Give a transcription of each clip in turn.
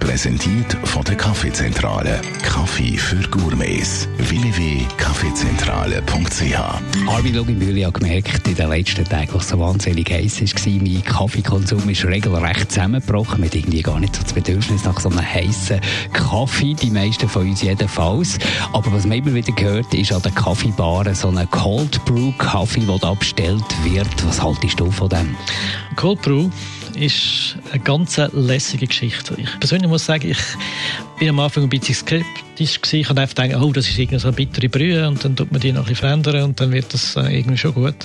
Präsentiert von der Kaffeezentrale. Kaffee für Gourmets. www.kaffeezentrale.ch Armin Luginbühl hat gemerkt, in den letzten Tagen, was so wahnsinnig heiß war, mein Kaffeekonsum ist regelrecht zusammengebrochen. Mit irgendwie gar nicht so das Bedürfnis nach so einem heißen Kaffee. Die meisten von uns jedenfalls. Aber was man immer wieder hört, ist an den Kaffeebaren so ein Cold Brew Kaffee, der da bestellt wird. Was haltest du von dem? Cold Brew ist eine ganz lässige Geschichte. Ich persönlich muss sagen, ich bin am Anfang ein bisschen skeptisch gewesen. Ich habe einfach gedacht, oh, das ist irgendwie so eine bittere Brühe und dann tut man die noch ein bisschen verändern und dann wird das äh, irgendwie schon gut.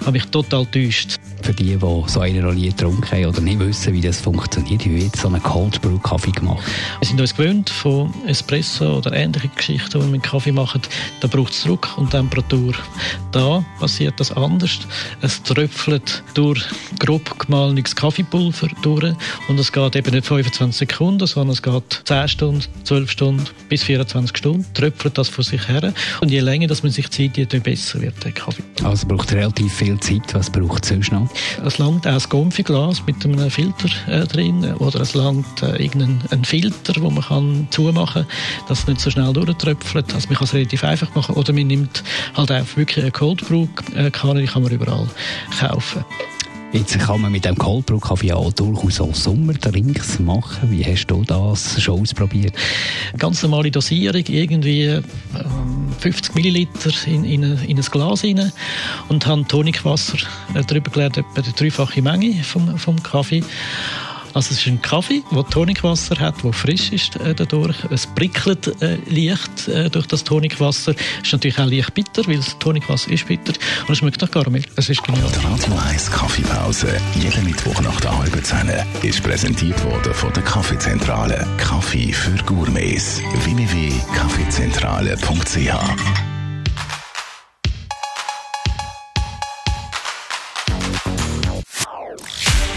Habe mich total täuscht. Für die, die so eine noch nie getrunken haben oder nicht wissen, wie das funktioniert, wie wird so einen Cold Brew Kaffee gemacht? Wir sind uns gewöhnt von Espresso oder ähnlichen Geschichten, die wir mit Kaffee machen. Da braucht es Druck und Temperatur. Da passiert das anders. Es tröpfelt durch grob gemahlenes Kaffeepulver durch und es geht eben nicht 25 Sekunden, sondern es geht 10 Stunden, 12 Stunden bis 24 Stunden, tröpfelt das vor sich her und je länger dass man sich Zeit desto besser wird der Kaffee. Also braucht relativ viel Zeit. Was braucht es sonst noch? Es langt auch ein Konfiglas mit einem Filter äh, drin oder es langt äh, irgendein Filter, wo man kann zumachen kann, dass es nicht so schnell durchtröpfelt. Also man kann es relativ einfach machen oder man nimmt halt auch wirklich eine Cold Brew äh, Kanne, die kann man überall kaufen. Jetzt kann man mit dem Cold Brew Kaffee auch durchaus auch Sommerdrinks machen. Wie hast du das schon ausprobiert? Ganz normale Dosierung, irgendwie ähm, 50 Milliliter in, in, in ein Glas rein und habe Tonikwasser äh, drüber gelegt, etwa die dreifache Menge vom, vom Kaffee. Also es ist ein Kaffee, der Tonikwasser hat, der frisch ist äh, dadurch. Es prickelt äh, leicht äh, durch das Tonikwasser. Es ist natürlich auch leicht bitter, weil das Tonikwasser ist bitter. Und es schmeckt nach Karamell. Es ist genial. Die Radio 1 Kaffeepause, jeden Mittwoch nach der halben Zehn, ist präsentiert worden von der Kaffeezentrale. Kaffee für Gourmets. www.kaffeezentrale.ch